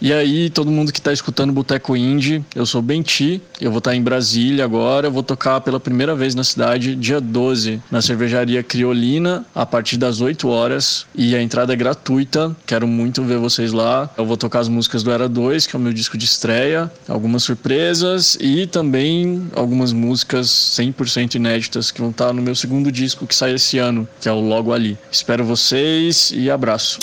E aí, todo mundo que tá escutando Boteco Indie, eu sou Benti, eu vou estar tá em Brasília agora, eu vou tocar pela primeira vez na cidade, dia 12, na cervejaria Criolina, a partir das 8 horas, e a entrada é gratuita, quero muito ver vocês lá. Eu vou tocar as músicas do Era 2, que é o meu disco de estreia, algumas surpresas e também algumas músicas 100% inéditas que vão estar tá no meu segundo disco que sai esse ano, que é o Logo Ali. Espero vocês e abraço.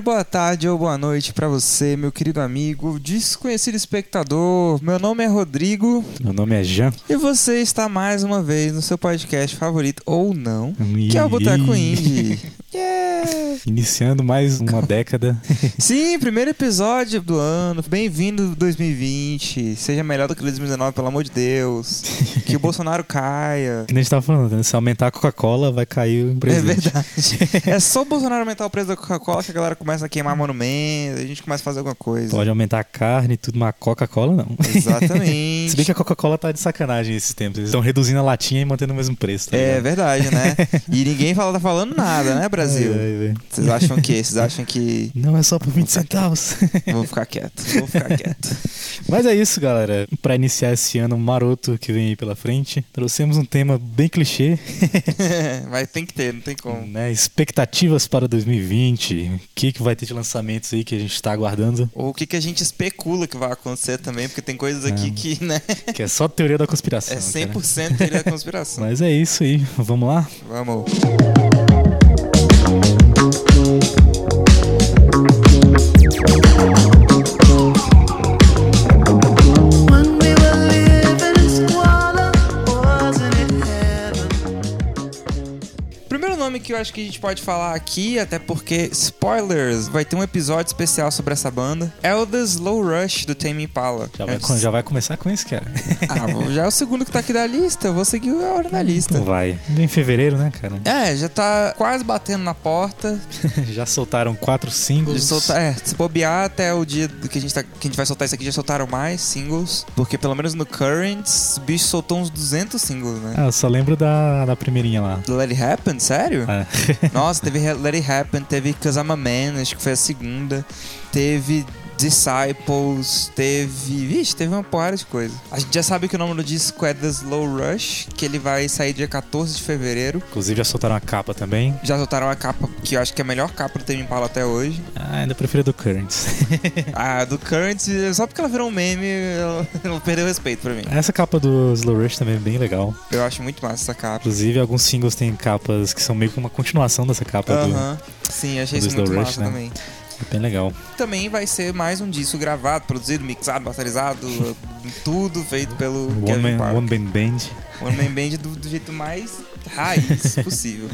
Dia, boa tarde ou boa noite para você, meu querido amigo, desconhecido espectador. Meu nome é Rodrigo. Meu nome é Jean. E você está mais uma vez no seu podcast favorito ou não, que é o Boteco Indie. Yeah! Iniciando mais uma década. Sim, primeiro episódio do ano. Bem-vindo 2020. Seja melhor do que 2019, pelo amor de Deus. Que o Bolsonaro caia. Que nem a gente tava falando, né? Se aumentar a Coca-Cola, vai cair o preço. É verdade. é só o Bolsonaro aumentar o preço da Coca-Cola que a galera começa a queimar monumentos, a gente começa a fazer alguma coisa. Pode aumentar a carne e tudo, mas a Coca-Cola não. Exatamente. Se bem que a Coca-Cola tá de sacanagem esses tempos. Eles estão reduzindo a latinha e mantendo o mesmo preço. Tá é verdade, né? E ninguém fala, tá falando nada, né, Brasil? Vocês acham que? Vocês acham que. Não é só por 20 centavos. Vou ficar quieto, vou ficar quieto. Mas é isso, galera. Para iniciar esse ano maroto que vem aí pela frente, trouxemos um tema bem clichê. Mas tem que ter, não tem como. Né? Expectativas para 2020. O que, que vai ter de lançamentos aí que a gente está aguardando? Ou o que, que a gente especula que vai acontecer também, porque tem coisas aqui é, que, né? Que é só teoria da conspiração. É 100% cara. teoria da conspiração. Mas é isso aí. Vamos lá? Vamos. Nome que eu acho que a gente pode falar aqui, até porque, spoilers, vai ter um episódio especial sobre essa banda. É o The Slow Rush do Tame Impala. Já vai, é, já vai começar com esse, cara. ah, já é o segundo que tá aqui da lista, eu vou seguir a hora na lista. Não vai. Em fevereiro, né, cara? É, já tá quase batendo na porta. já soltaram quatro singles. Solta, é, se bobear até o dia que a, gente tá, que a gente vai soltar isso aqui, já soltaram mais singles. Porque pelo menos no Currents, o bicho soltou uns 200 singles, né? Ah, eu só lembro da, da primeirinha lá. Do Let It Happen? Sério? Sério? É. Nossa, teve Let It Happen, teve Cause I'm a Man, acho que foi a segunda. Teve Disciples, teve. Vixe, teve uma porrada de coisa. A gente já sabe que o nome do disco é The Slow Rush, que ele vai sair dia 14 de fevereiro. Inclusive já soltaram a capa também. Já soltaram a capa, que eu acho que é a melhor capa do Tame Impala até hoje. Ah, ainda prefiro a do Currents. ah, do Currents, só porque ela virou um meme, ela perdeu respeito pra mim. Essa capa do Slow Rush também é bem legal. Eu acho muito massa essa capa. Inclusive, alguns singles têm capas que são meio que uma continuação dessa capa uh -huh. do. Sim, achei do isso muito Rush, massa né? também. É bem legal. Também vai ser mais um disco gravado, produzido, mixado, masterizado, tudo feito pelo One Kevin Man, One Band Band. One Man Band do, do jeito mais raiz possível.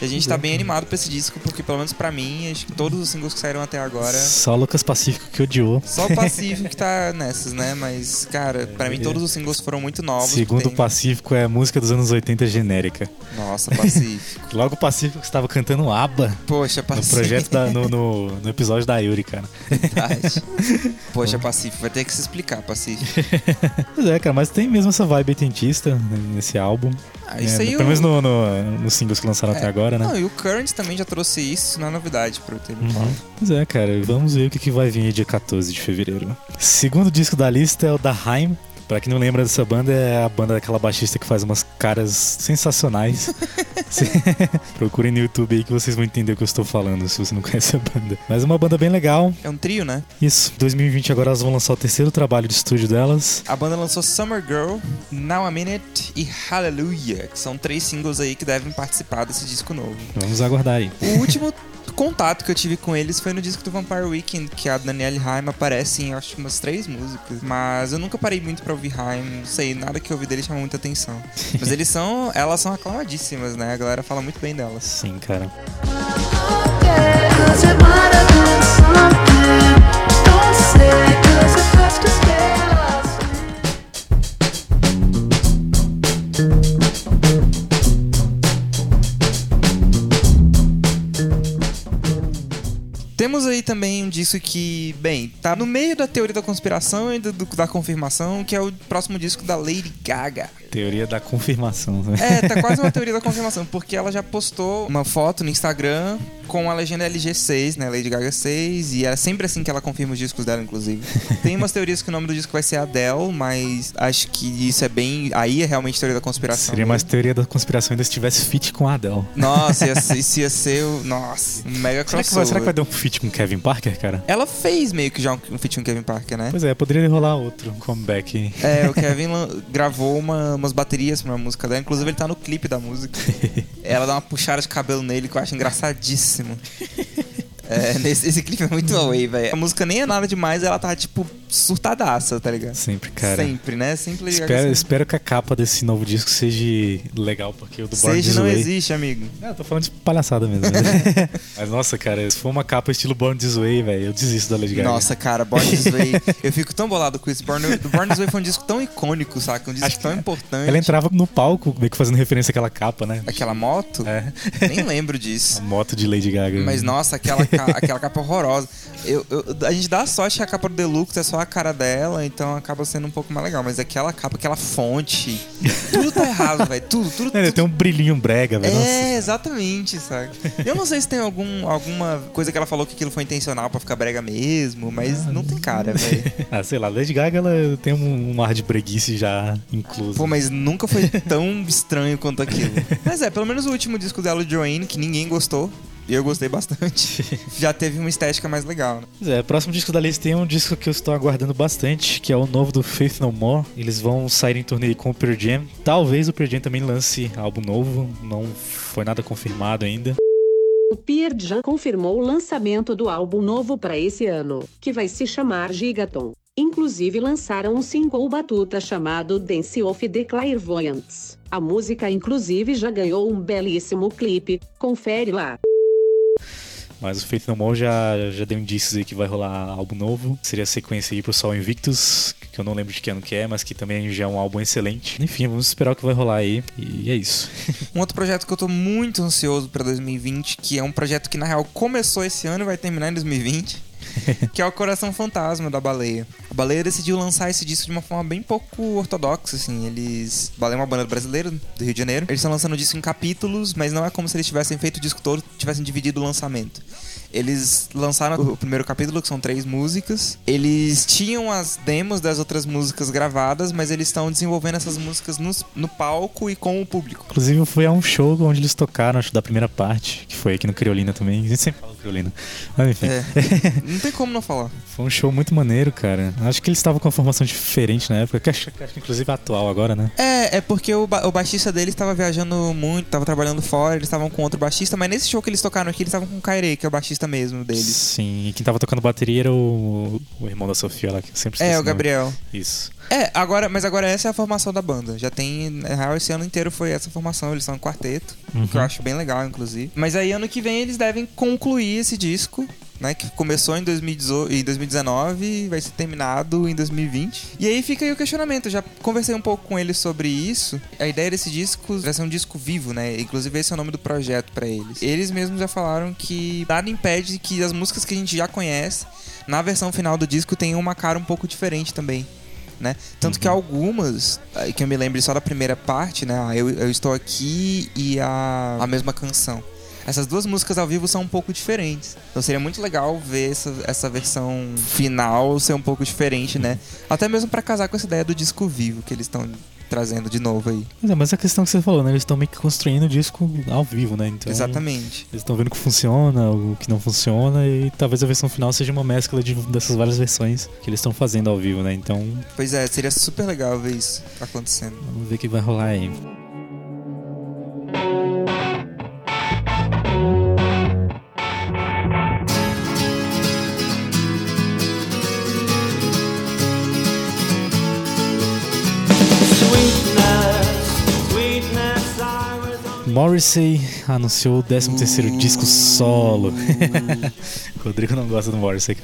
E a gente tá bem animado pra esse disco, porque pelo menos pra mim, acho que todos os singles que saíram até agora. Só o Lucas Pacífico que odiou. Só o Pacífico que tá nessas, né? Mas, cara, pra mim todos os singles foram muito novos. Segundo o Pacífico, é a música dos anos 80 genérica. Nossa, Pacífico. Logo o Pacífico estava cantando ABBA. Poxa, Pacífico. No projeto da, no, no, no, episódio da Yuri, cara. Verdade. Poxa, Pacífico, vai ter que se explicar, Pacífico. pois é, cara, mas tem mesmo essa vibe tentista nesse álbum. Ah, isso é, aí pelo menos no, no, nos singles que lançaram é, até agora, né? Não, e o Current também já trouxe isso, não é novidade pro Tame uhum. Pois é, cara, vamos ver o que, que vai vir dia 14 de fevereiro. Segundo disco da lista é o da Haim, Pra quem não lembra dessa banda, é a banda daquela baixista que faz umas caras sensacionais. Procurem no YouTube aí que vocês vão entender o que eu estou falando, se você não conhece a banda. Mas é uma banda bem legal. É um trio, né? Isso. 2020 agora elas vão lançar o terceiro trabalho de estúdio delas. A banda lançou Summer Girl, Now a Minute e Hallelujah, que são três singles aí que devem participar desse disco novo. Vamos aguardar aí. O último contato que eu tive com eles foi no disco do Vampire Weekend, que a Danielle Haim aparece em acho que umas três músicas. Mas eu nunca parei muito pra ouvir Haim, não sei, nada que eu ouvi dele chama muita atenção. Mas eles são, elas são aclamadíssimas, né? A galera fala muito bem delas. Sim, cara. Temos aí também um disco que, bem, tá no meio da teoria da conspiração e do, da confirmação, que é o próximo disco da Lady Gaga. Teoria da confirmação. Né? É, tá quase uma teoria da confirmação, porque ela já postou uma foto no Instagram com a legenda LG6, né? Lady Gaga 6, e é sempre assim que ela confirma os discos dela, inclusive. Tem umas teorias que o nome do disco vai ser Adele, mas acho que isso é bem. Aí é realmente teoria da conspiração. Seria mais teoria da conspiração ainda se tivesse feat com a Adele. Nossa, ia ser, isso ia ser o. Nossa, um mega será que, vai, será que vai dar um feat com Kevin Parker, cara? Ela fez meio que já um, um feat com Kevin Parker, né? Pois é, poderia rolar outro comeback. É, o Kevin gravou uma, umas baterias pra uma música dela, inclusive ele tá no clipe da música. Ela dá uma puxada de cabelo nele que eu acho engraçadíssimo. É, nesse, esse clipe é muito away, velho. A música nem é nada demais, ela tá, tipo, surtadaça, tá ligado? Sempre, cara. Sempre, né? Sempre espero, espero que a capa desse novo disco seja legal, porque o do Born Seja não Way... existe, amigo. Não, eu tô falando de palhaçada mesmo. Né? Mas, nossa, cara, se for uma capa estilo Born This Way, velho, eu desisto da Lady Gaga. Nossa, cara, Born This Way. eu fico tão bolado com isso. Born, Born This Way foi um disco tão icônico, saca? Um disco Acho tão importante. Ela entrava no palco, meio que fazendo referência àquela capa, né? Aquela moto? É. Nem lembro disso. A moto de Lady Gaga. Mas, nossa, aquela, aquela capa horrorosa. Eu, eu, a gente dá sorte que a capa do Deluxe é só a cara dela, então acaba sendo um pouco mais legal. Mas aquela capa, aquela fonte, tudo tá errado, velho. Tudo, tudo, tudo. Tem um brilhinho brega, velho. É, exatamente, sabe? Eu não sei se tem algum, alguma coisa que ela falou que aquilo foi intencional pra ficar brega mesmo, mas ah, não tem cara, velho. ah, sei lá, Lady Gaga ela tem um, um ar de breguice já incluso. Pô, mas nunca foi tão estranho quanto aquilo. Mas é, pelo menos o último disco dela, Joanne, que ninguém gostou, e eu gostei bastante. Já teve uma estética mais legal, né? É, próximo disco da lista tem um disco que eu estou aguardando bastante, que é o novo do Faith No More. Eles vão sair em turnê com o Pearl Jam. Talvez o Pearl Jam também lance álbum novo, não foi nada confirmado ainda. O Pearl Jam confirmou o lançamento do álbum novo para esse ano, que vai se chamar Gigaton. Inclusive lançaram um single batuta chamado Dance of the Clairvoyants. A música inclusive já ganhou um belíssimo clipe, confere lá. Mas o Faith No More já, já deu indícios aí que vai rolar álbum novo. Seria a sequência aí pro Sol Invictus, que eu não lembro de que ano que é, mas que também já é um álbum excelente. Enfim, vamos esperar o que vai rolar aí. E é isso. um outro projeto que eu tô muito ansioso para 2020, que é um projeto que na real começou esse ano e vai terminar em 2020. que é o Coração Fantasma da Baleia. A Baleia decidiu lançar esse disco de uma forma bem pouco ortodoxa, assim. Eles. Baleia é uma banda brasileira do Rio de Janeiro. Eles estão lançando o disco em capítulos, mas não é como se eles tivessem feito o disco todo, tivessem dividido o lançamento. Eles lançaram o primeiro capítulo, que são três músicas. Eles tinham as demos das outras músicas gravadas, mas eles estão desenvolvendo essas músicas no, no palco e com o público. Inclusive, foi a um show onde eles tocaram, acho, da primeira parte, que foi aqui no Criolina também. A gente sempre fala Mas enfim. É, não tem como não falar. Foi um show muito maneiro, cara. Acho que eles estavam com uma formação diferente na época, que acho, que acho que inclusive é atual agora, né? É, é porque o, ba o baixista deles estava viajando muito, estava trabalhando fora, eles estavam com outro baixista, mas nesse show que eles tocaram aqui, eles estavam com o Kairei, que é o baixista mesmo deles. Sim, e quem tava tocando bateria era o, o irmão da Sofia lá, que sempre É, o Gabriel. Isso. É, agora, mas agora essa é a formação da banda. Já tem. Na real, esse ano inteiro foi essa formação. Eles são um quarteto, uhum. que eu acho bem legal, inclusive. Mas aí, ano que vem, eles devem concluir esse disco. Né, que começou em, 2018, em 2019 e vai ser terminado em 2020. E aí fica aí o questionamento. Eu já conversei um pouco com eles sobre isso. A ideia desse disco vai ser um disco vivo, né? Inclusive, esse é o nome do projeto para eles. Eles mesmos já falaram que nada impede que as músicas que a gente já conhece, na versão final do disco, tenham uma cara um pouco diferente também né? Tanto uhum. que algumas, eh, que eu me lembro só da primeira parte, né? Ah, eu, eu estou aqui e a, a mesma canção. Essas duas músicas ao vivo são um pouco diferentes. Então seria muito legal ver essa, essa versão final ser um pouco diferente, né? Até mesmo para casar com essa ideia do disco vivo que eles estão trazendo de novo aí. Mas, é, mas a questão que você falou, né? Eles estão meio que construindo o disco ao vivo, né? Então, Exatamente. Eles estão vendo o que funciona, o que não funciona, e talvez a versão final seja uma mescla de, dessas várias versões que eles estão fazendo ao vivo, né? Então. Pois é, seria super legal ver isso acontecendo. Vamos ver o que vai rolar aí. Morrissey anunciou o 13 terceiro disco solo. Rodrigo não gosta do Morrissey.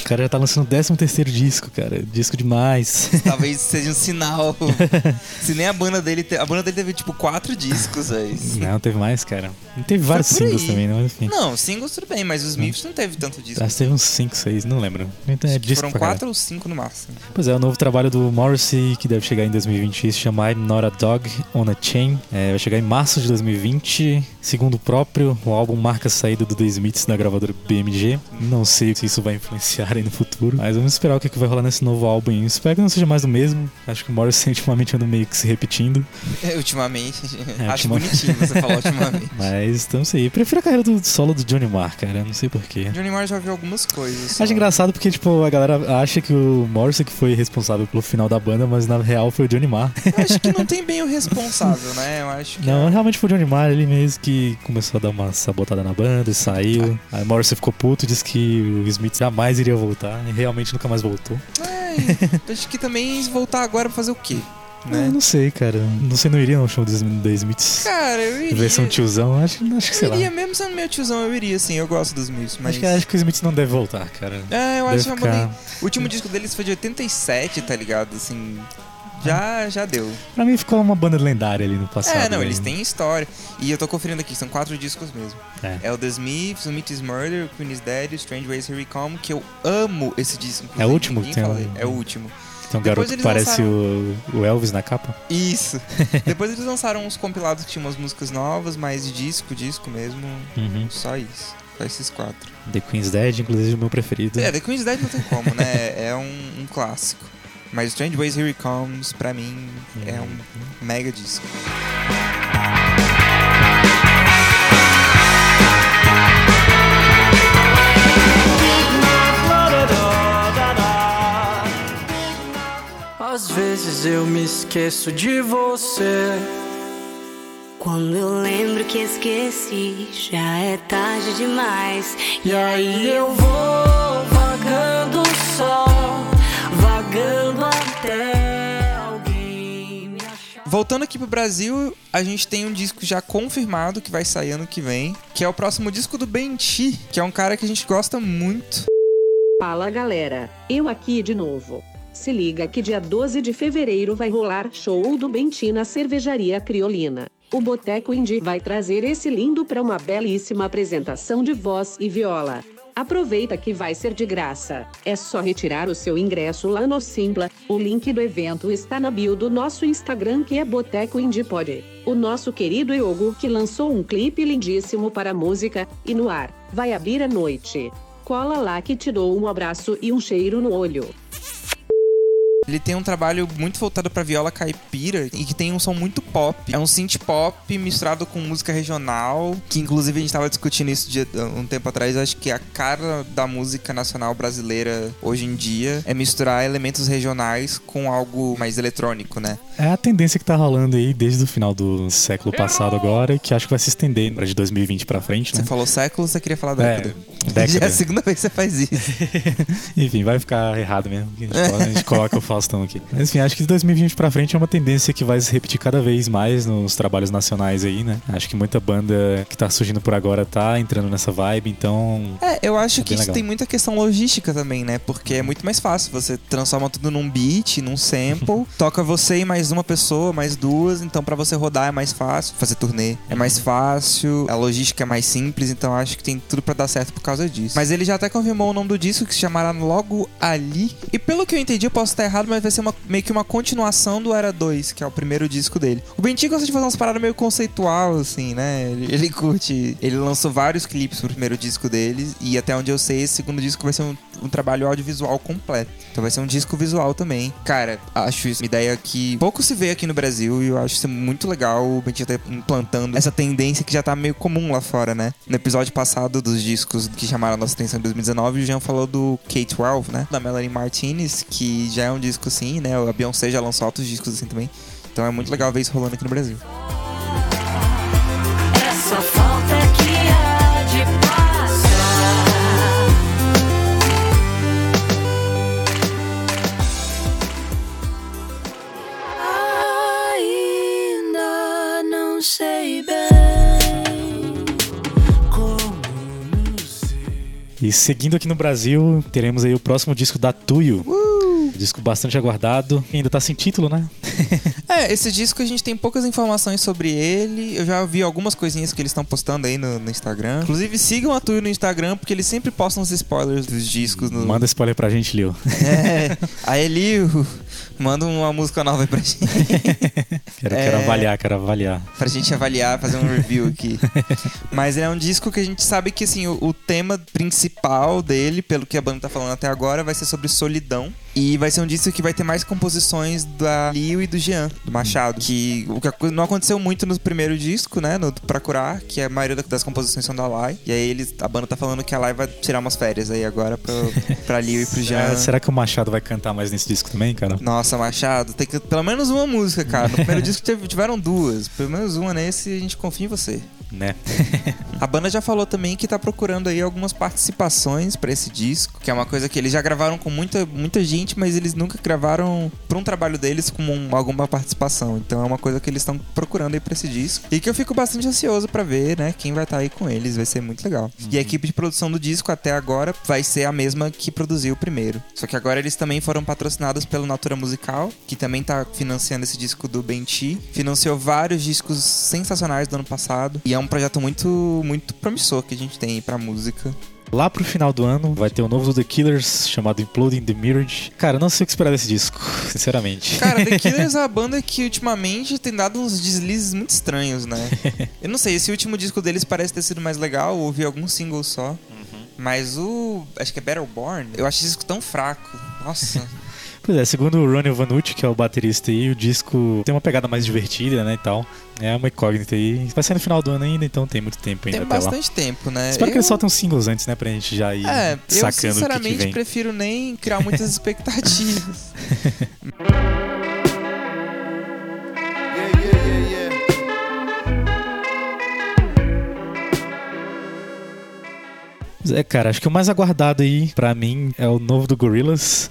O cara já tá lançando o 13 terceiro disco, cara. Disco demais. Talvez seja um sinal. Se nem a banda dele... Te... A banda dele teve, tipo, quatro discos, aí. Não, teve mais, cara. Não teve vários singles também, não, enfim. Não, singles tudo bem, mas os Smiths não teve tanto disco. Acho que teve uns 5, 6, não lembro. Então, é disco foram quatro ou cinco no máximo. Pois é, o novo trabalho do Morrissey, que deve chegar em 2020, se chama I'm Not a Dog on a Chain. É, vai chegar em março de 2020. 2020 Segundo o próprio, o álbum marca a saída do The Smiths da gravadora BMG. Não sei se isso vai influenciar aí no futuro, mas vamos esperar o que, vai rolar nesse novo álbum. Espero que não seja mais do mesmo. Acho que o Morrissey ultimamente anda meio que se repetindo. É, ultimamente. É, Acho bonitinho você falar ultimamente. mas então sei. Eu prefiro a carreira do solo do Johnny Marr, cara. Não sei porquê. Johnny Marr já viu algumas coisas. Só. Acho engraçado porque, tipo, a galera acha que o Morrissey que foi responsável pelo final da banda, mas na real foi o Johnny Marr. Eu acho que não tem bem o responsável, né? Eu acho que. Não, é... realmente foi o Johnny Marr, ele mesmo que começou a dar uma sabotada na banda e saiu. Ah. Aí Morrissey ficou puto, disse que o Smith jamais iria voltar e realmente nunca mais voltou. É, acho que também voltar agora pra fazer o quê? Né? Eu não sei, cara. Não sei, não iria no show dos The Smiths. Cara, eu iria. Versão tiozão, acho, acho que sei lá. Eu iria, mesmo sendo meu tiozão, eu iria, sim. Eu gosto dos Smiths, mas... Acho que, acho que os Smiths não devem voltar, cara. É, eu deve acho que ficar... O último disco deles foi de 87, tá ligado? Assim... Já, já deu. Pra mim ficou uma banda lendária ali no passado. É, não, aí. eles têm história. E eu tô conferindo aqui, são quatro discos mesmo. É, é o The Smiths, o Meat is Murder, o Queen is Dead, Strange Ways Here We Come, que eu amo esse disco. É o último? Tem um... É o último. Tem um garoto que parece lançaram... o, Elvis na capa. Isso. Depois eles lançaram uns compilados que tinham umas músicas novas, mas disco, disco mesmo. Uhum. Só isso. Só esses quatro. The Queen's Dead, inclusive, o meu preferido. É, The Queen's Dead não tem como, né? é um, um clássico. Mas Strange Ways Here He Comes, pra mim, é um mega disco. Às vezes eu me esqueço de você. Quando eu lembro que esqueci, já é tarde demais. E aí eu vou vagando só, vagando Voltando aqui pro Brasil, a gente tem um disco já confirmado que vai sair ano que vem, que é o próximo disco do Benti, que é um cara que a gente gosta muito. Fala galera, eu aqui de novo. Se liga que dia 12 de fevereiro vai rolar show do Benti na Cervejaria Criolina. O Boteco Indie vai trazer esse lindo para uma belíssima apresentação de voz e viola. Aproveita que vai ser de graça. É só retirar o seu ingresso lá no Simpla. O link do evento está na bio do nosso Instagram que é Boteco Indie Pod. O nosso querido Yogo que lançou um clipe lindíssimo para a música e no ar vai abrir a noite. Cola lá que te dou um abraço e um cheiro no olho. Ele tem um trabalho muito voltado para viola caipira e que tem um som muito pop. É um synth pop misturado com música regional, que inclusive a gente tava discutindo isso de, um tempo atrás. Acho que a cara da música nacional brasileira hoje em dia é misturar elementos regionais com algo mais eletrônico, né? É a tendência que tá rolando aí desde o final do século passado agora, que acho que vai se estender para de 2020 para frente, né? Você falou século, você queria falar década. É, década. Já é a segunda vez que você faz isso. Enfim, vai ficar errado mesmo. A gente, coloca, a gente coloca o Faustão aqui. Mas enfim, acho que de 2020 pra frente é uma tendência que vai se repetir cada vez mais nos trabalhos nacionais aí, né? Acho que muita banda que tá surgindo por agora tá entrando nessa vibe, então. É, eu acho é que isso legal. tem muita questão logística também, né? Porque é muito mais fácil. Você transforma tudo num beat, num sample, toca você e mais uma pessoa, mais duas, então para você rodar é mais fácil, fazer turnê é mais fácil, a logística é mais simples, então acho que tem tudo para dar certo por causa disso. Mas ele já até confirmou o nome do disco que se chamará Logo Ali. E pelo que eu entendi, eu posso estar errado, mas vai ser uma, meio que uma continuação do Era 2, que é o primeiro disco dele. O Bentinho gosta de fazer umas paradas meio conceitual, assim, né? Ele, ele curte. Ele lançou vários clipes pro primeiro disco dele, e até onde eu sei, esse segundo disco vai ser um, um trabalho audiovisual completo. Então vai ser um disco visual também. Cara, acho isso uma ideia que pouco se vê aqui no Brasil, e eu acho isso muito legal o Bentinho tá implantando essa tendência que já tá meio comum lá fora, né? No episódio passado dos discos que chamaram a nossa atenção em 2019, o Jean falou do K-12, né? Da Melanie Martinez, que já é um disco assim, né? A Beyoncé já lançou outros discos assim também. Então é muito legal ver isso rolando aqui no Brasil. E seguindo aqui no Brasil, teremos aí o próximo disco da Tuyo. Disco bastante aguardado. Ainda tá sem título, né? É, esse disco a gente tem poucas informações sobre ele. Eu já vi algumas coisinhas que eles estão postando aí no, no Instagram. Inclusive, sigam a Tuyo no Instagram, porque eles sempre postam os spoilers dos discos. No... Manda spoiler pra gente, Leo. É, aí Liu, manda uma música nova aí pra gente. Quero, É. quero avaliar, quero avaliar. pra gente avaliar, fazer um review aqui. Mas é um disco que a gente sabe que assim, o, o tema principal dele, pelo que a banda tá falando até agora, vai ser sobre solidão. E vai ser um disco que vai ter mais composições da Lio e do Jean, do Machado. Que o que não aconteceu muito no primeiro disco, né? No Pra Curar, que a maioria da- das composições são da Lai. E aí eles, a banda tá falando que a Lai vai tirar umas férias aí agora pra, pra Lio e pro Jean. É, será que o Machado vai cantar mais nesse disco também, cara? Nossa, Machado, tem que pelo menos uma música, cara. No primeiro disco tiveram duas. Pelo menos uma nesse e a gente confia em você. Né? A banda já falou também que tá procurando aí algumas participações pra esse disco, que é uma coisa que eles já gravaram com muita, muita gente, mas eles nunca gravaram pra um trabalho deles com um- alguma participação. Então é uma coisa que eles estão procurando aí pra esse disco. E que eu fico bastante ansioso pra ver, né, quem vai estar aí com eles, vai ser muito legal. E a equipe de produção do disco até agora vai ser a mesma que produziu o primeiro. Só que agora eles também foram patrocinados pelo Natura Musical, que também tá financiando esse disco do Benti. Financiou vários discos sensacionais do ano passado. E é um projeto muito, muito promissor que a gente tem aí pra música. Lá pro final do ano vai ter o novo do The Killers chamado Imploding the Mirage. Cara, não sei o que esperar desse disco, sinceramente. Cara, The Killers é uma banda que ultimamente tem dado uns deslizes muito estranhos, né? Eu não sei, esse último disco deles parece ter sido mais legal, ouvi alguns singles só. Mas o. Acho que é Battleborn. Eu acho esse disco tão fraco. Nossa. Pois é, segundo o Ronnie Vanucci, que é o baterista aí, o disco tem uma pegada mais divertida, né, e tal. É uma incógnita aí. Vai sair no final do ano ainda, então tem muito tempo ainda tem bastante tempo, né? Espero que Eu- eles soltem uns singles antes, né, pra gente já ir É, eu sacando o que, que sinceramente vem. prefiro nem criar muitas expectativas. É, cara, acho que o mais aguardado aí, pra mim, é o novo do Gorillaz.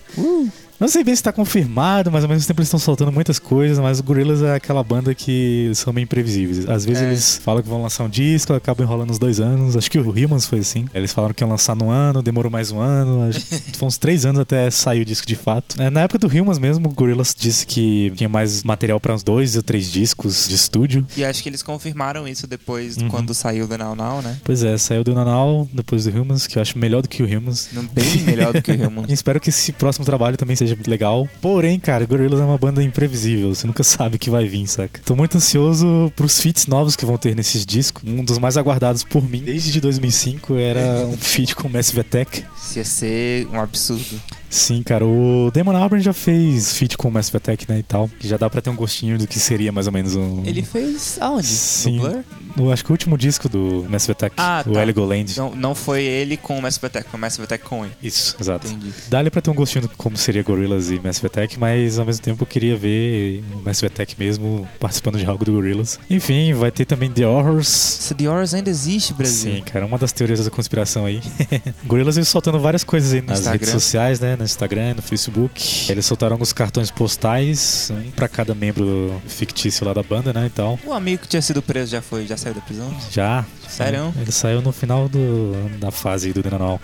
Não sei bem se tá confirmado, mas ao mesmo tempo eles estão soltando muitas coisas, mas o Gorillaz é aquela banda que são meio imprevisíveis. Às vezes É. eles falam que vão lançar um disco, acabam enrolando uns dois anos. Acho que o Humans foi assim. Eles falaram que iam lançar no ano, demorou mais um ano. Foi uns três anos até sair o disco de fato. É, na época do Humans mesmo, o Gorillaz disse que tinha mais material pra uns dois ou três discos de estúdio. e acho que eles confirmaram isso depois, Uhum. quando saiu do Now Now, né? Pois é, saiu do Nanal, depois do Humans, que eu acho melhor do que o Humans. Não- Bem melhor do que o E Human. espero que esse próximo trabalho também seja muito legal. Porém, cara, Gorillaz é uma banda imprevisível. Você nunca sabe o que vai vir, saca? Tô muito ansioso pros feats novos que vão ter nesses discos. Um dos mais aguardados por mim desde 2005 era um feat com Massive Attack. Isso ia ser um absurdo. Sim, cara, o Damon Albarn já fez feat com Massive Attack, né, e tal. Que já dá pra ter um gostinho do que seria mais ou menos um... Ele fez aonde? Sim. No Blur? No, acho que o último disco do Massive Attack, Ah, o tá. Heligoland. Não, não foi ele com o Massive Attack, foi o Massive Attack com ele. Isso, exato. Entendi. Dá-lhe pra ter um gostinho de como seria Gorillaz e Massive Attack, mas ao mesmo tempo eu queria ver o Massive Attack mesmo participando de algo do Gorillaz. Enfim, vai ter também The Horrors. Se The Horrors ainda existe, Brasil. Sim, cara, uma das teorias da conspiração aí. Gorillaz veio soltando várias coisas aí nas Instagram. redes sociais, né? No Instagram, no Facebook. Eles soltaram alguns cartões postais, um pra cada membro fictício lá da banda, né? E tal. O amigo que tinha sido preso já foi, já saiu da prisão? Já. Sério? Ele saiu no final do, da fase do Now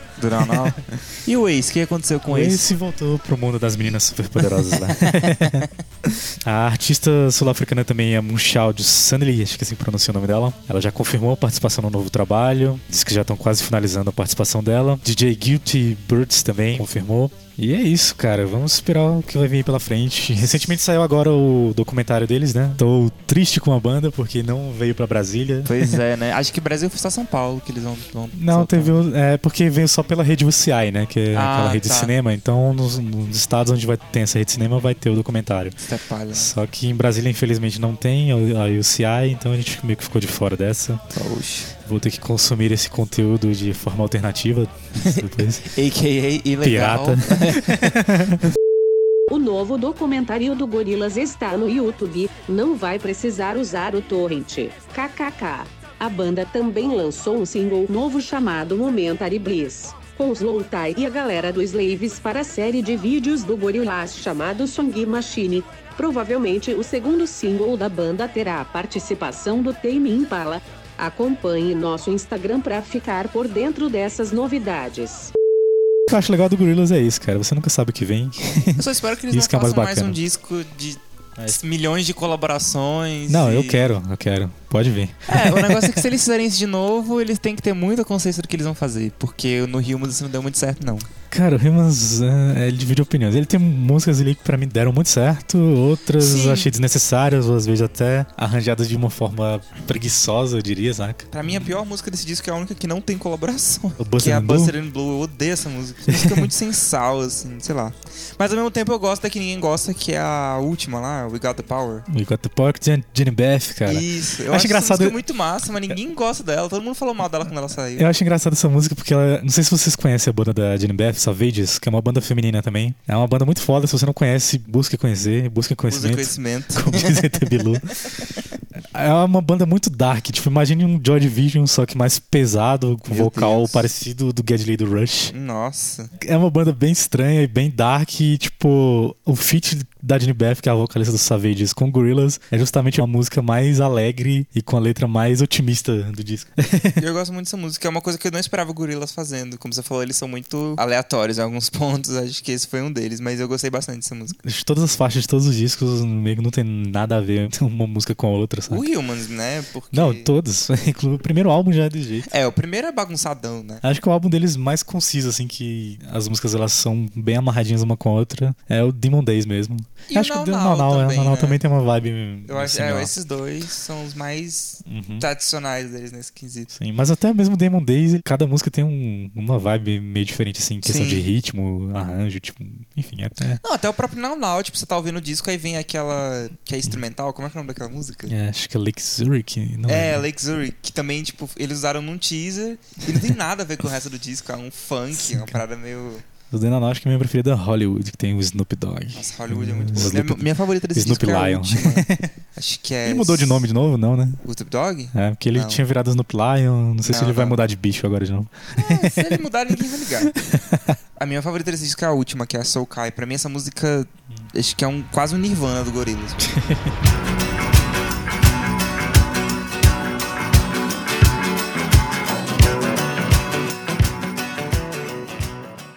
Now? e o Ace, o que aconteceu com o Ace? Esse voltou pro mundo das meninas superpoderosas lá. a artista sul-africana também é Munchal Sunley, acho que assim pronuncia o nome dela. Ela já confirmou a participação no novo trabalho, diz que já estão quase finalizando a participação dela. DJ Guilty Birds também confirmou. E é isso, cara. Vamos esperar o que vai vir pela frente. Recentemente saiu agora o documentário deles, né? Tô triste com a banda porque não veio pra Brasília. Pois é, né? Acho que Brasil foi só São Paulo que eles vão. vão Não, soltar. teve. o- É porque veio só pela rede UCI, né? Que é Ah, aquela rede tá. de cinema. Então, nos, nos estados onde vai ter essa rede de cinema, vai ter o documentário. Isso é palha, né? Só que em Brasília, infelizmente, não tem a UCI, então a gente meio que ficou de fora dessa. Vou ter que consumir esse conteúdo de forma alternativa depois. A.K.A. ilegal. Pirata. O novo documentário do Gorilas está no YouTube, não vai precisar usar o torrent. KKK. A banda também lançou um single novo chamado Momentary Bliss, com Slow Tie e a galera do Slaves para a série de vídeos do Gorillaz chamado Song Machine. Provavelmente o segundo single da banda terá a participação do Tame Impala. Acompanhe nosso Instagram para ficar por dentro dessas novidades. O que eu acho legal do Gorillaz é isso, cara. Você nunca sabe o que vem. Eu só espero que eles Isso é não mais façam mais, bacana. um disco de Mas- milhões de colaborações. Não, e- eu quero, eu quero. Pode vir. É, o negócio é que se eles fizerem isso de novo, eles têm que ter muita consciência do que eles vão fazer. Porque no Rio isso não deu muito certo, não. Cara, o Rimas, é, ele divide opiniões. Ele tem músicas ali que pra mim deram muito certo, outras Sim. eu achei desnecessárias, ou às vezes até arranjadas de uma forma preguiçosa, eu diria, saca? Pra mim, a pior música desse disco é a única que não tem colaboração. O Que é a Blue. Buster and Blue. Eu odeio essa música. Essa música é muito sem sal, assim, sei lá. Mas ao mesmo tempo eu gosto da que ninguém gosta, que é a última lá, We Got the Power. We Got the Power, Jen- Jenny Beth, cara. Isso. Eu Acho acho, engraçado- essa música muito massa, mas ninguém gosta dela. Todo mundo falou mal dela quando ela saiu. Eu acho engraçado essa música porque ela. Não sei se vocês conhecem a banda da Jenny Beth, Savages, que é uma banda feminina também. É uma banda muito foda. Se você não conhece, busque conhecer, busque Usa conhecimento. conhecimento. Como diz Bilu. É uma banda muito dark. Tipo, imagine um Joy Division, só que mais pesado, com Meu vocal Deus. parecido do Geddy Lee do Rush. Nossa. É uma banda bem estranha e bem dark. E, tipo, o feat da Jenny Beth, que é a vocalista dos Savages, com Gorillaz, é justamente uma música mais alegre e com a letra mais otimista do disco. Eu gosto muito dessa música. É uma coisa que eu não esperava o Gorillaz fazendo. Como você falou, eles são muito aleatórios em alguns pontos. Acho que esse foi um deles. Mas eu gostei bastante dessa música. Todas as faixas de todos os discos meio que não tem nada a ver uma música com a outra, sabe? O Humans, né? Porque... Não, todos. Inclusive, o primeiro álbum já é desse jeito. É, o primeiro é bagunçadão, né? Acho que o álbum deles mais conciso, assim, que as músicas elas são bem amarradinhas uma com a outra, é o Demon Days mesmo. E Acho o que Now o Now, Now é, também, Now né? também tem uma vibe. Eu acho, é, esses dois são os mais Uhum. tradicionais deles nesse quesito. Sim, mas até mesmo Demon Days, cada música tem um- uma vibe meio diferente, assim, questão Sim. de ritmo, arranjo, tipo, enfim, até. Não, até o próprio Now, tipo, você tá ouvindo o disco, aí vem aquela que é instrumental, como é que é o nome daquela música? é, acho que é Lake Zurich. Não É, lembro. Lake Zurich, que também, tipo, eles usaram num teaser e não tem nada a ver com o resto do disco, é um funk, é uma parada meio. O Dana acho que a minha preferida é Hollywood, que tem o Snoop Dogg. Nossa, Hollywood é muito O boa. Snoop- Minha, minha favorita desse Snoop disco é Lion. última. Acho que é. Ele mudou de nome de novo, não, né? O Snoop Dogg? É, porque ele Não. tinha virado Snoop Lion, não sei se Não, ele vai não. mudar de bicho agora de novo. Ah, se ele mudar, ninguém vai ligar. A minha favorita desse disco é a última, que é a Soul Kai. Pra mim, essa música, acho que é um, quase um nirvana do Gorillaz.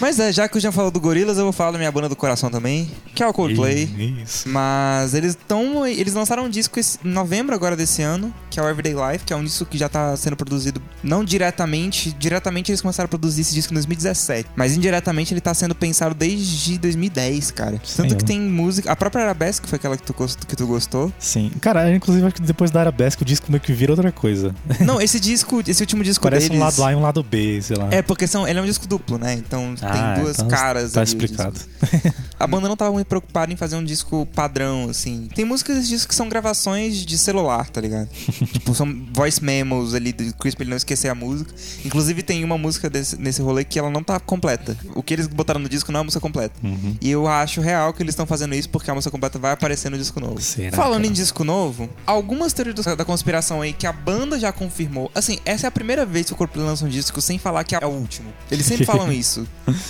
Mas é, já que o Jean falou do Gorillaz, eu vou falar da minha banda do coração também, que é o Coldplay. Isso. Mas eles estão. Eles lançaram um disco esse- em novembro agora desse ano, que é o Everyday Life, que é um disco que já tá sendo produzido não diretamente. Diretamente eles começaram a produzir esse disco em 2017. Mas indiretamente ele tá sendo pensado desde 2010, cara. Tanto que tem música. A própria Arabesque foi aquela que tu, que tu gostou. Sim. Cara, inclusive acho que depois da Arabesque o disco meio que vira outra coisa. não, esse disco, esse último disco Parece deles. um lado A e um lado B, sei lá. É, porque são, ele é um disco duplo, né? Então Ah, tem duas então caras Tá explicado. A banda não tava muito preocupada em fazer um disco padrão, assim. Tem músicas desse disco que são gravações de celular, tá ligado? tipo, são voice memos ali do Chris pra ele não esquecer a música. Inclusive tem uma música desse- nesse rolê que ela não tá completa. O que eles botaram no disco não é a música completa. Uhum. E eu acho real que eles estão fazendo isso porque a música completa vai aparecer no disco novo. Será, Falando cara? em disco novo, algumas teorias da conspiração aí que a banda já confirmou. Assim, essa é a primeira vez que o Coldplay lança um disco sem falar que é o último. Eles sempre falam isso.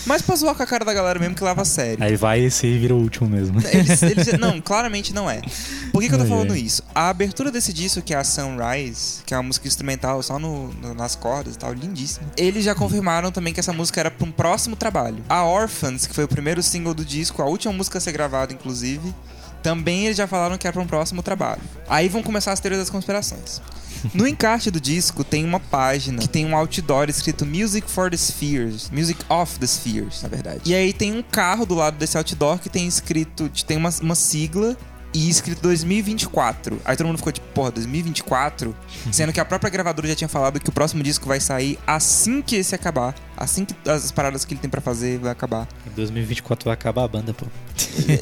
Mas pra zoar com a cara da galera mesmo que leva a sério. Aí vai esse e vira o último mesmo. Eles, eles- não, claramente não é. Por que, que eu tô Ai, falando ai. isso? A abertura desse disco, que é a Sunrise, que é uma música instrumental só no, no- nas cordas e tal, lindíssima. Eles já confirmaram também que essa música era pra um próximo trabalho. A Orphans, que foi o primeiro single do disco, a última música a ser gravada, inclusive, também eles já falaram que era pra um próximo trabalho. Aí vão começar as teorias das conspirações. No encarte do disco tem uma página que tem um outdoor escrito Music for the Spheres. Music of the Spheres, na verdade. E aí tem um carro do lado desse outdoor que tem escrito. tem uma, uma sigla. E escrito 2024. Aí todo mundo ficou tipo, porra, 2024? Sendo que a própria gravadora já tinha falado que o próximo disco vai sair assim que esse acabar. Assim que as paradas que ele tem pra fazer vai acabar. Em 2024 vai acabar a banda, pô.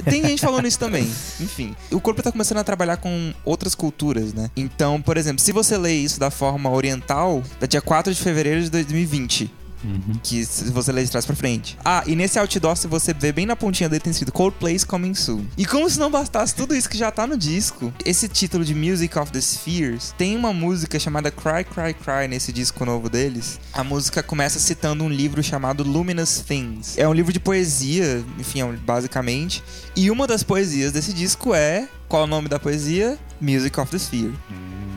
Tem gente falando isso também. Enfim, o corpo tá começando a trabalhar com outras culturas, né? Então, por exemplo, se você lê isso da forma oriental, da dia 4 de fevereiro de 2020. Uhum. Que você lê de trás pra frente. Ah, e nesse outdoor, se você ver bem na pontinha dele, tem escrito Coldplay's Coming Soon. E como se não bastasse tudo isso que já tá no disco, esse título de Music of the Spheres tem uma música chamada Cry, Cry, Cry nesse disco novo deles. A música começa citando um livro chamado Luminous Things. É um livro de poesia, enfim, é basicamente. E uma das poesias desse disco é. Qual é o nome da poesia? Music of the Sphere.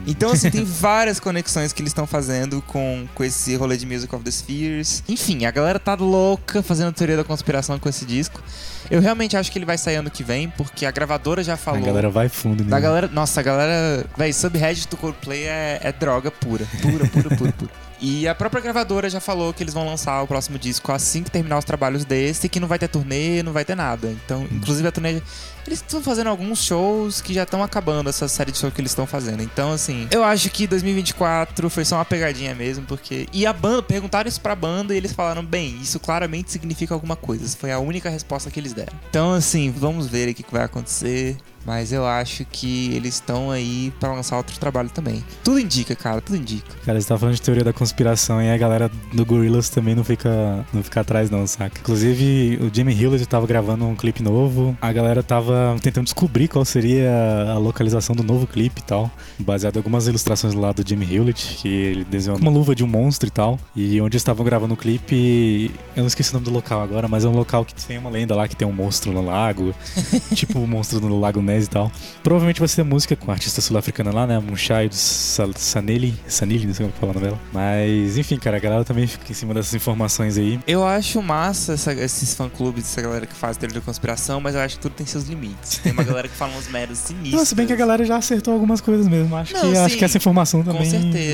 Então, assim, tem várias conexões que eles estão fazendo com, com esse rolê de Music of the Spheres. Enfim, a galera tá louca fazendo teoria da conspiração com esse disco. Eu realmente acho que ele vai sair ano que vem, porque a gravadora já A falou. galera vai fundo Da nisso. galera, nossa, a galera, véi, Subhead do Coldplay é, é droga pura, pura, pura, pura, pura. E a própria gravadora já falou que eles vão lançar o próximo disco assim que terminar os trabalhos desse, que não vai ter turnê, não vai ter nada. Então, inclusive a turnê eles estão fazendo alguns shows que já estão acabando essa série de shows que eles estão fazendo. Então, assim, eu acho que 2024 foi só uma pegadinha mesmo, porque. E a banda, perguntaram isso pra banda e eles falaram: bem, isso claramente significa alguma coisa. Essa foi a única resposta que eles deram. Então, assim, vamos ver o que vai acontecer. Mas eu acho que eles estão aí pra lançar outro trabalho também. Tudo indica, cara, tudo indica. Cara, você tá falando de teoria da conspiração e a galera do Gorillaz também não fica, não fica atrás, não, saca? Inclusive, o Jimmy Hewlett tava gravando um clipe novo, a galera tava tentando descobrir qual seria a localização do novo clipe e tal, baseado em algumas ilustrações lá do Jimmy Hewlett, que ele desenhou uma luva de um monstro e tal, e onde eles estavam gravando o clipe, eu não esqueci o nome do local agora, mas é um local que tem uma lenda lá que tem um monstro no lago, tipo o monstro no Lago E tal. Provavelmente vai ser música com a artista sul-africana lá, né? Munchai do Sa- Sanelli. Sanelli, não sei como falar o nome dela. Mas, enfim, cara, a galera também fica em cima dessas informações aí. Eu acho massa essa- esses fã-clubes, essa galera que faz teoria da conspiração, mas eu acho que tudo tem seus limites. Tem uma galera que fala uns meros sinistros. Não, se bem que a galera já acertou algumas coisas mesmo. Acho, Não, que, acho sim, que essa informação também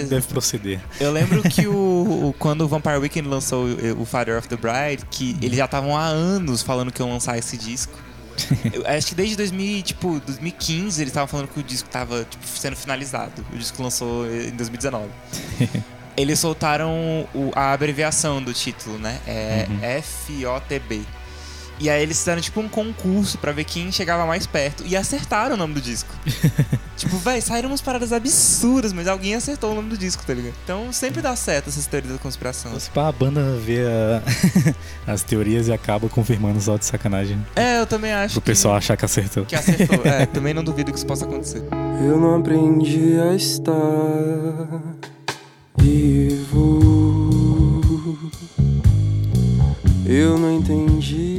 deve proceder. Eu lembro que o, o- quando o Vampire Weekend lançou o, o Father of the Bride, que eles já estavam há anos falando que iam lançar esse disco. Acho que desde 2000, tipo, 2015 eles estavam falando que o disco tava tipo, sendo finalizado. O disco lançou em 2019. Eles soltaram o- a abreviação do título, né? É FOTB. E aí eles fizeram tipo um concurso pra ver quem chegava mais perto. E acertaram o nome do disco. tipo, véi, saíram umas paradas absurdas, mas alguém acertou o nome do disco, tá ligado? Então sempre dá certo essas teorias da conspiração. Se pá, a banda vê a- as teorias e acaba confirmando só de sacanagem. É, eu também acho Pro que, pessoal achar que acertou. que acertou. É, também não duvido que isso possa acontecer. Eu não aprendi a estar vivo. Eu não entendi.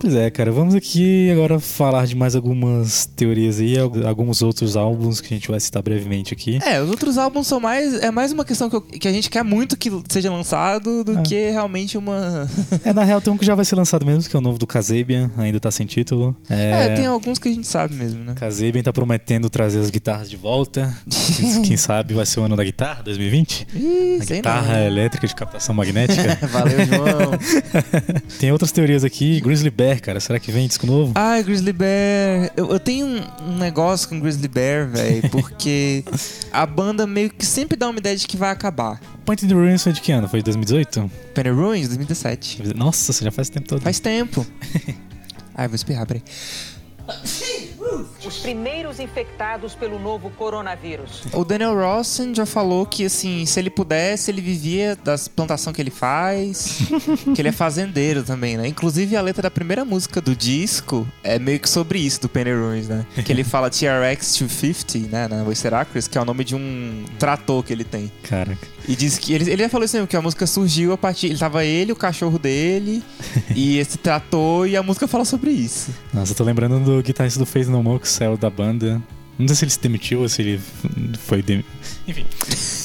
Pois é, cara, vamos aqui agora falar de mais algumas teorias aí, al- alguns outros álbuns que a gente vai citar brevemente aqui. É, os outros álbuns são mais. É mais uma questão que, eu- que a gente quer muito que seja lançado do É. que realmente uma. É, na real tem um que já vai ser lançado mesmo, que é o novo do Kasabian, ainda tá sem título. É, É, tem alguns que a gente sabe mesmo, né? Kasabian tá prometendo trazer as guitarras de volta. Quem- sabe vai ser o ano da guitarra, 2020? Ih, A guitarra não. elétrica de captação magnética. Valeu, João. Tem outras teorias aqui. Grizzly Bear, cara, será que vem disco novo? Ai, Grizzly Bear. Eu, eu tenho um, negócio com Grizzly Bear, velho, porque a banda meio que sempre dá uma ideia de que vai acabar. Point in the Ruins foi de que ano? Foi de 2018? Penny Ruins, 2017. Nossa, você já faz tempo todo. Faz tempo. Ai, vou espirrar, peraí. Os primeiros infectados pelo novo coronavírus. O Daniel Rossen já falou que, assim, se ele pudesse, ele vivia das plantações que ele faz. que ele é fazendeiro também, né? Inclusive, a letra da primeira música do disco é meio que sobre isso, do Penny Ruins, né? Que ele fala TRX 250, né? Na Voice que é o nome de um trator que ele tem. Caraca. E diz que ele, ele já falou assim, que a música surgiu a partir. Ele tava ele, o cachorro dele, e esse trator, e a música fala sobre isso. Nossa, eu tô lembrando do guitarrista do Face No More que saiu da banda. Não sei se ele se demitiu ou se ele foi. Dem... Enfim.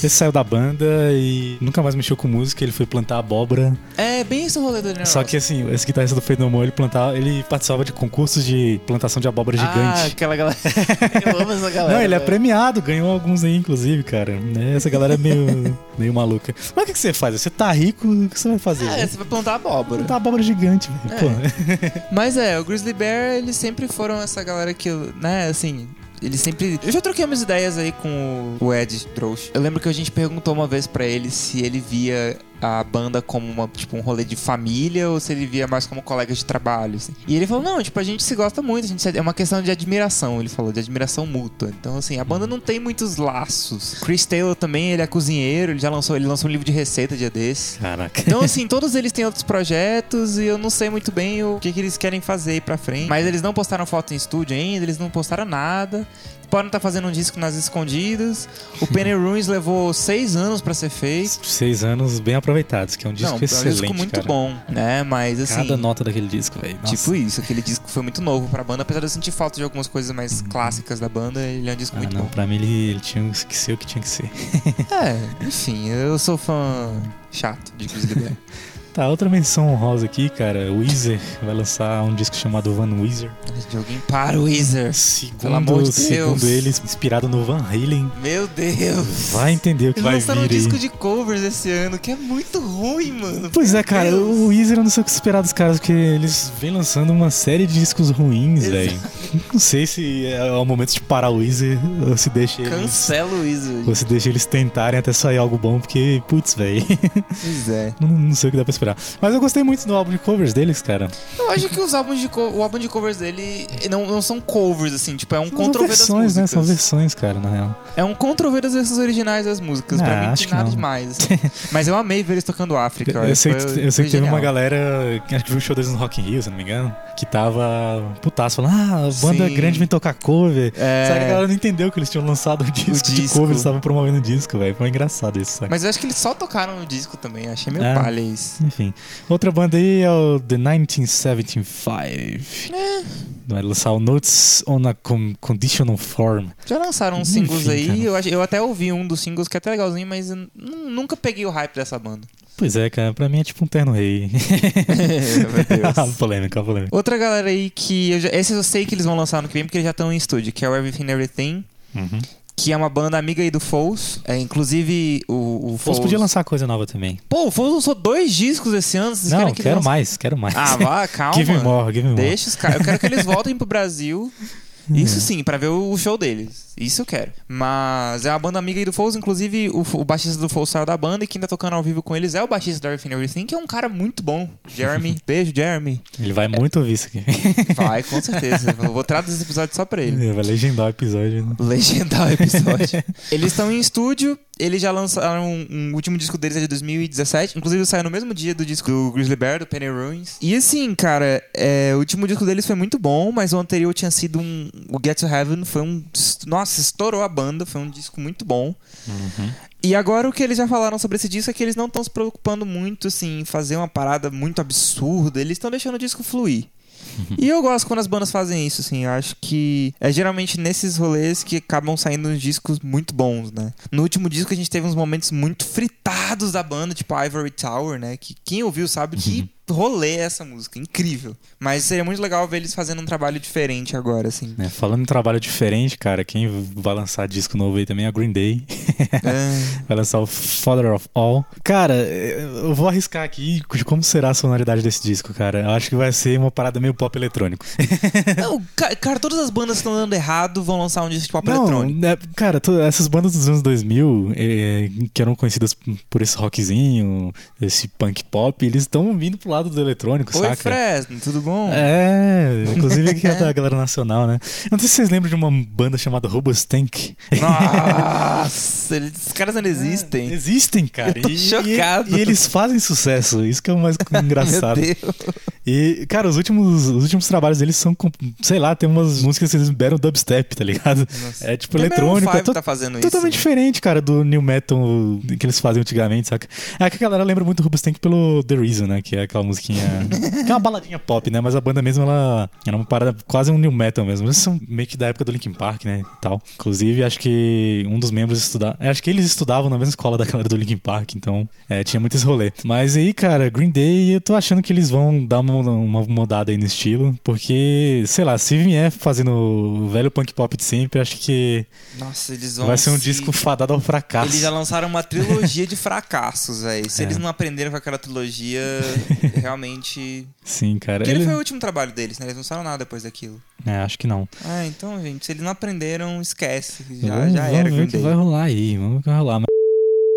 Ele saiu da banda e nunca mais mexeu com música. Ele foi plantar abóbora. É bem esse o rolê do Daniel Só que assim, esse guitarrista do Fade No More, ele, plantava, ele participava de concursos de plantação de abóbora Ah, gigante. aquela galera. Eu amo essa galera. Não, ele é velho. premiado, ganhou alguns aí, inclusive, cara. Né, Essa galera é meio, meio maluca. Mas o que, que você faz? Você tá rico, o que você vai fazer? É, você vai plantar abóbora. Plantar abóbora gigante, velho. É. Mas é, o Grizzly Bear, eles sempre foram essa galera que, né, assim. Eles sempre. Eu já troquei umas ideias aí com o Ed Drosh. Eu lembro que a gente perguntou uma vez pra ele se ele via a banda como uma, tipo, um rolê de família ou se ele via mais como colega de trabalho. assim. E ele falou: não, tipo, a gente se gosta muito, a gente se- é uma questão de admiração. Ele falou, de admiração mútua. Então, assim, a banda não tem muitos laços. Chris Taylor também, ele é cozinheiro, ele já lançou, ele lançou um livro de receita dia desse. Caraca. Então, assim, todos eles têm outros projetos e eu não sei muito bem o que, que eles querem fazer aí pra frente. Mas eles não postaram foto em estúdio ainda, eles não postaram nada. Podem estar fazendo um disco nas escondidas. O Penny Ruins levou seis anos pra ser feito. Seis anos bem aproveitados. que é um disco Não, é um excelente, disco muito cara. bom, né? Mas assim. Cada nota daquele disco, velho. Tipo isso, aquele disco foi muito novo pra banda, apesar de eu sentir falta de algumas coisas mais clássicas da banda, ele é um disco Uhum. Ah, muito não, bom. pra mim ele, ele tinha que ser o que tinha que ser. É, enfim, eu sou fã chato de Grizzly Bear. Tá, outra menção honrosa aqui, cara. O Weezer vai lançar um disco chamado Van Weezer. de alguém para o Weezer. Segundo, Pelo amor de Deus. segundo eles, inspirado no Van Halen. Meu Deus. Vai entender o que Eles vai lançaram um vir aí. disco de covers esse ano, que é muito ruim, mano. Pois Meu é, cara, Deus. o Weezer eu não sei o que esperar dos caras, porque eles vêm lançando uma série de discos ruins, velho. Não sei se é o momento de parar o Weezer ou se deixa eles... Cancela o Weezer. Ou se deixa eles tentarem até sair algo bom, porque, putz, velho. Pois é. não, não sei o que dá pra esperar. Mas eu gostei muito do álbum de covers deles, cara. Eu acho que os álbuns de o álbum de covers dele não, não são covers, assim, tipo, é um controver das versões, né? músicas. São versões, cara, na real. É um controver das versões originais das músicas. Ah, pra mim, acho que nada não. demais. assim. Mas eu amei ver eles tocando África. Eu sei, Foi- que, eu sei que teve uma galera, que acho que viu o show deles no Rock in Rio, se não me engano, que tava putaço, falando, ah, a banda Sim. grande vem tocar cover. É. Sabe que a galera não entendeu que eles tinham lançado o disco, de disco. cover, eles estavam promovendo o disco, velho. Foi engraçado isso, sabe? Mas eu acho que eles só tocaram no disco também. Achei meio É. palha isso. Enfim. Outra banda aí é o The 1975. É. Vai lançar o Notes on a Con- Conditional Form. Já lançaram uns Enfim, singles aí. cara. Eu, eu até ouvi um dos singles que é até legalzinho, mas nunca peguei o hype dessa banda. Pois é, cara, pra mim é tipo um terno rei. Meu Deus. polêmica, polêmica. Outra galera aí que. Eu já, esse eu sei que eles vão lançar no que vem porque eles já estão em estúdio, que é o Everything Everything. Uhum. Que é uma banda amiga aí do Foles. É, inclusive, o, o Fosse podia lançar coisa nova também. Pô, o Foles lançou dois discos esse ano. Vocês Não, que quero lancem- mais, quero mais. Ah, vá, calma. give me more, give me more. Deixa os caras. Eu quero que eles voltem pro Brasil. Isso sim, pra ver o show deles. Isso eu quero. Mas é uma banda amiga aí do Foles. Inclusive, o, o baixista do Foles saiu da banda e quem tá tocando ao vivo com eles é o baixista do Everything Everything, que é um cara muito bom. Jeremy. Beijo, Jeremy. Ele vai muito ouvir isso aqui. Vai, com certeza. Eu vou traduzir esse episódio só pra ele. vai legendar o episódio. né? Legendar o episódio. eles estão em estúdio, eles já lançaram um, um último disco deles é de 2017. Inclusive saiu no mesmo dia do disco do Grizzly Bear, do Penny Ruins. E assim, cara, é, o último disco deles foi muito bom, mas o anterior tinha sido um. O Get to Heaven foi um. Nossa, estourou a banda, foi um disco muito bom. E agora o que eles já falaram sobre esse disco é que eles não estão se preocupando muito assim, em fazer uma parada muito absurda. Eles estão deixando o disco fluir. E eu gosto quando as bandas fazem isso, assim. Eu acho que é geralmente nesses rolês que acabam saindo uns discos muito bons, né? No último disco a gente teve uns momentos muito fritados da banda, tipo Ivory Tower, né? Que quem ouviu sabe que rolê é essa música. Incrível. Mas seria muito legal ver eles fazendo um trabalho diferente agora, assim. É, falando em trabalho diferente, cara, quem vai lançar disco novo aí também é a Green Day. É. vai lançar o Father of All. Cara, eu vou arriscar aqui de como será a sonoridade desse disco, cara. Eu acho que vai ser uma parada meio pop eletrônico. Não, ca- cara, todas as bandas que estão dando errado vão lançar um disco de pop Não, eletrônico. né, cara, essas bandas dos anos 2000, é, que eram conhecidas por esse rockzinho, esse punk pop, eles estão vindo pro lado do eletrônico, Oi, saca? Fresno, tudo bom? É, inclusive aqui é da galera nacional, né? Não sei se vocês lembram de uma banda chamada Robostank. Nossa, esses caras não existem. Existem, cara. Eu tô e, chocado. E, e eles fazem sucesso, isso que é o mais engraçado. Meu Deus. E, cara, os últimos, os últimos trabalhos deles são, com- sei lá, tem umas músicas que eles beram dubstep, tá ligado? É tipo Até eletrônico. É to- tá fazendo isso, totalmente né? diferente, cara, do new metal que eles faziam antigamente, saca? É que a galera lembra muito do Rubenstank pelo The Reason, né? Que é aquela musiquinha. que é uma baladinha pop, né? Mas a banda mesmo, ela era uma parada quase um new metal mesmo. Eles são meio que da época do Linkin Park, né? E tal. Inclusive, acho que um dos membros estudava. Acho que eles estudavam na mesma escola da galera do Linkin Park, então é, tinha muito esse rolê. Mas aí, cara, Green Day, eu tô achando que eles vão dar uma, uma mudada aí no estilo, porque, sei lá, se vier fazendo o velho punk pop de sempre, acho que Nossa, eles vão. vai ser um se- disco fadado ao fracasso. Eles já lançaram uma trilogia de fracassos, velho. Se É. eles não aprenderam com aquela trilogia, realmente. Sim, cara. Aquele Ele- foi o último trabalho deles, né? Eles não lançaram nada depois daquilo. É, acho que não. Ah, então, gente, se eles não aprenderam, esquece. Já, vamos, já vamos era ver Green o que vai rolar aí. Vamos ver o que vai rolar. Mas-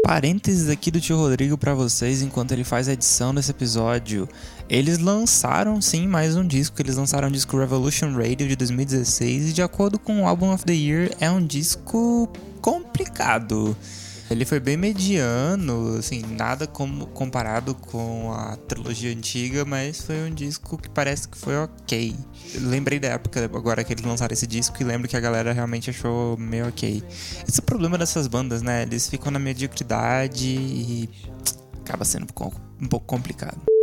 Parênteses aqui do tio Rodrigo pra vocês enquanto ele faz a edição desse episódio. Eles lançaram sim mais um disco. Eles lançaram o disco Revolution Radio de 2016 e de acordo com o Album of the Year é um disco complicado. Ele foi bem mediano, assim, nada como comparado com a trilogia antiga, mas foi um disco que parece que foi ok. Lembrei da época agora que eles lançaram esse disco e lembro que a galera realmente achou meio ok. Esse é o problema dessas bandas, né? Eles ficam na mediocridade e. acaba sendo um pouco complicado.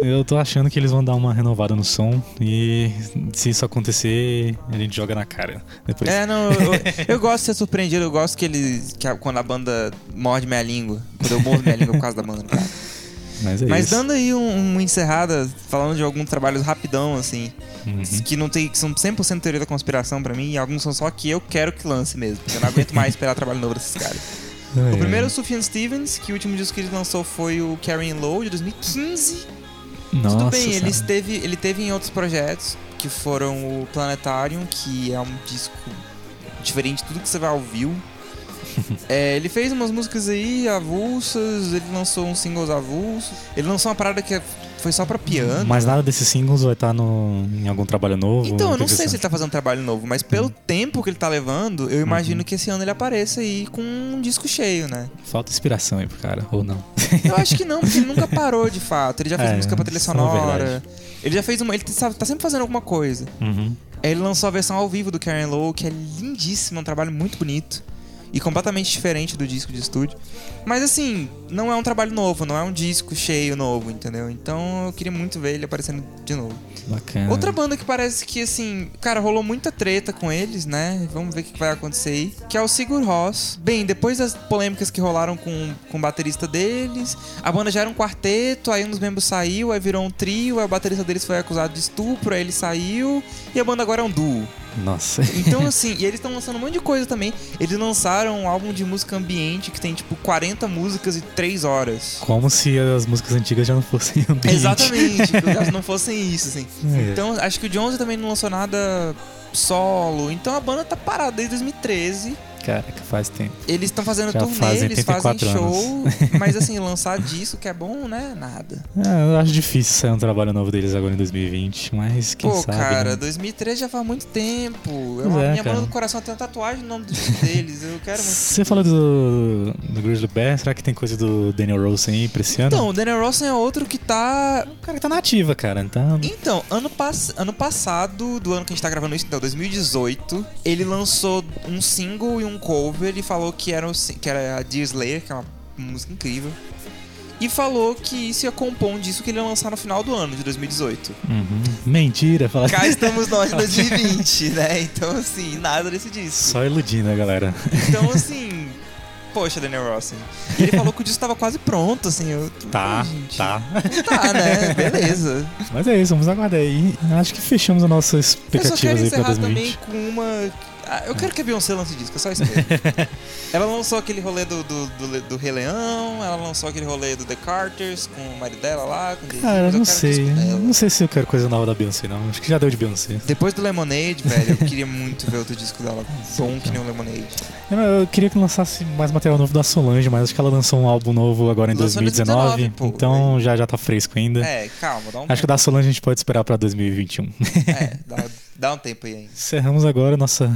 Eu tô achando que eles vão dar uma renovada no som e se isso acontecer, a gente joga na cara. Depois. É, não, eu, eu- eu gosto de ser surpreendido, eu gosto que eles. Que a- quando a banda morde minha língua. Quando eu mordo minha língua por causa da banda, cara. Mas é Mas dando aí um, uma encerrada, falando de alguns trabalhos rapidão, assim, Uhum. que não tem. que são 100% teoria da conspiração pra mim, e alguns são só que eu quero que lance mesmo. Porque eu não aguento mais esperar trabalho novo desses caras. Ai, O primeiro é o Sufjan Stevens, que o último disco que ele lançou foi o Carrying Low, de 2015. Nossa, Tudo bem, ele esteve, ele teve em outros projetos, que foram o Planetarium, que é um disco diferente de tudo que você vai ouvir. É, ele fez umas músicas aí avulsas, ele lançou uns singles avulsos. Ele lançou uma parada que foi só pra piano. Mas nada desses singles vai estar no, em algum trabalho novo? Então, eu não sei se ele tá fazendo um trabalho novo, mas pelo tempo que ele tá levando, eu imagino que esse ano ele apareça aí com um disco cheio, né? Falta inspiração aí pro cara, ou não? Eu acho que não, porque ele nunca parou de fato. Ele já fez É, música pra trilha é sonora. Ele já fez uma. Ele tá, tá sempre fazendo alguma coisa. Uhum. Aí Ele lançou a versão ao vivo do Karen Lowe, que é lindíssima, um trabalho muito bonito. E completamente diferente do disco de estúdio. Mas assim, não é um trabalho novo, não é um disco cheio novo, entendeu? Então eu queria muito ver ele aparecendo de novo. Bacana. Outra banda que parece que, assim, cara, rolou muita treta com eles, né? Vamos ver o que vai acontecer aí. Que é o Sigur Rós. Bem, depois das polêmicas que rolaram com, com o baterista deles, a banda já era um quarteto, aí um dos membros saiu, aí virou um trio, aí o baterista deles foi acusado de estupro, aí ele saiu, e a banda agora é um duo. Nossa. Então, assim, e eles estão lançando um monte de coisa também. Eles lançaram um álbum de música ambiente que tem, tipo, 40 músicas e 3 horas. Como se as músicas antigas já não fossem ambiente. Exatamente, elas não fossem isso, assim. É. Então, acho que o Jones também não lançou nada solo. Então a banda tá parada desde 2013. Caraca, faz tempo. Eles estão fazendo Já turnê, eles fazem 84 show. Mas assim, lançar disco que é bom, né? Nada. É, eu acho difícil sair um trabalho novo deles agora em 2020, mas quem Pô, sabe. cara, né? 2013 já faz muito tempo. Eu, é, minha cara. banda do coração tem uma tatuagem no nome deles. Eu quero muito. Você falou do, do Grizzly Bear, será que tem coisa do Daniel Rosen aí pra esse ano? Então, o Daniel Rossen é outro que tá. o cara tá nativa, cara. Tá... Então, ano, pass... ano passado, do ano que a gente tá gravando isso, então, 2018, ele lançou um single e um cover e falou que era, o... que era a Dear Slayer, que é uma música incrível. E falou que isso ia compor um disco que ele ia lançar no final do ano, de 2018. Uhum. Mentira, fala. Cá estamos nós em 2020, né? Então, assim, nada desse disco. Só iludindo a galera. Então, assim. Poxa, Daniel Rossen. E ele falou que o disco tava quase pronto, assim. Eu... Tá, Ai, tá. Tá, né? Beleza. Mas é isso, vamos aguardar aí. Acho que fechamos as nossas Eu só quero expectativas aí pra encerrar 2020. também com uma. Ah, eu quero que a Beyoncé lance disco, é só isso mesmo. ela lançou aquele rolê do, do, do, do Rei Leão, ela lançou aquele rolê do The Carters com o marido dela lá. Com Cara, eu não sei. dela. Não sei se eu quero coisa nova da Beyoncé, não. Acho que já deu de Beyoncé. Depois do Lemonade, velho, eu queria muito ver outro disco dela. Bom que nem o Lemonade. Eu, eu queria que lançasse mais material novo da Solange, mas acho que ela lançou um álbum novo agora em Lançou em 2019. 2019, pô, então já, já tá fresco ainda. É, calma, dá um Acho que da Solange a gente pode esperar pra 2021. É, dá, dá um tempo aí ainda. Encerramos agora nossa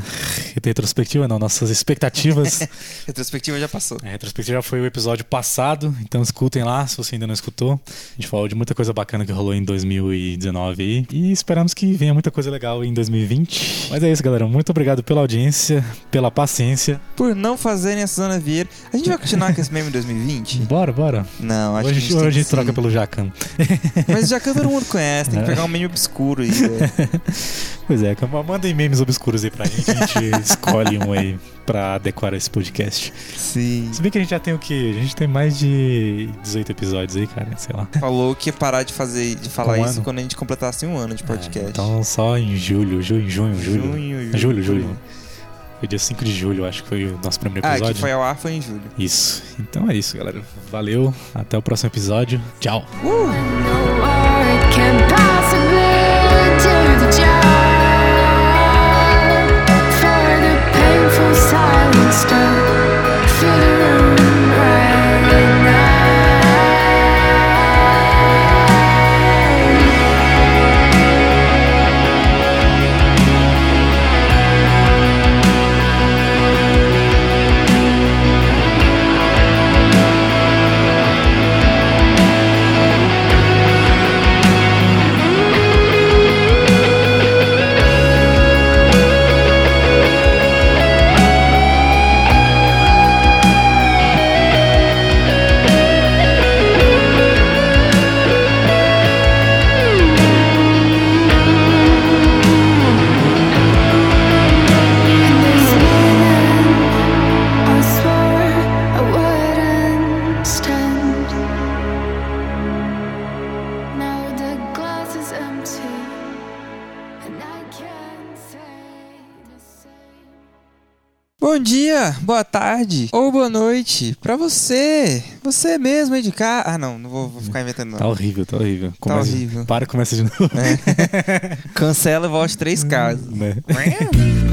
retrospectiva, não, nossas expectativas. Retrospectiva já passou. A retrospectiva já foi o episódio passado, então escutem lá se você ainda não escutou. A gente falou de muita coisa bacana que rolou em 2019 aí. E esperamos que venha muita coisa legal em 2020. Mas é isso, galera. Muito obrigado pela audiência, pela paciência. Por não fazerem a Suzana Vieira. A gente vai continuar com esse meme em 2020? Bora, bora. Não, acho Hoje, que a gente, hoje a gente troca pelo Jacan. Mas já que todo mundo conhece, tem que É. pegar um meme obscuro aí. Pois é, mandem memes obscuros aí pra gente, a gente escolhe um aí pra decorar esse podcast. Sim. Se bem que a gente já tem o quê? A gente tem mais de 18 episódios aí, cara, sei lá. Falou que ia parar de fazer, de falar Um isso ano? quando a gente completasse um ano de podcast. É, então só em julho, julho, junho, julho. Junho, julho, julho. Foi dia 5 de julho, acho que foi o nosso primeiro Ah, episódio. que foi ao ar foi em julho. Isso. Então é isso, galera. Valeu. Até o próximo episódio. Tchau. can silence to fill the room tarde ou boa noite pra você. Você mesmo aí de cá. Ah, não, não vou, vou ficar inventando não. Tá horrível, tá horrível. Tá horrível. Para e começa de novo. Cancela e volte três casas. Né? Né?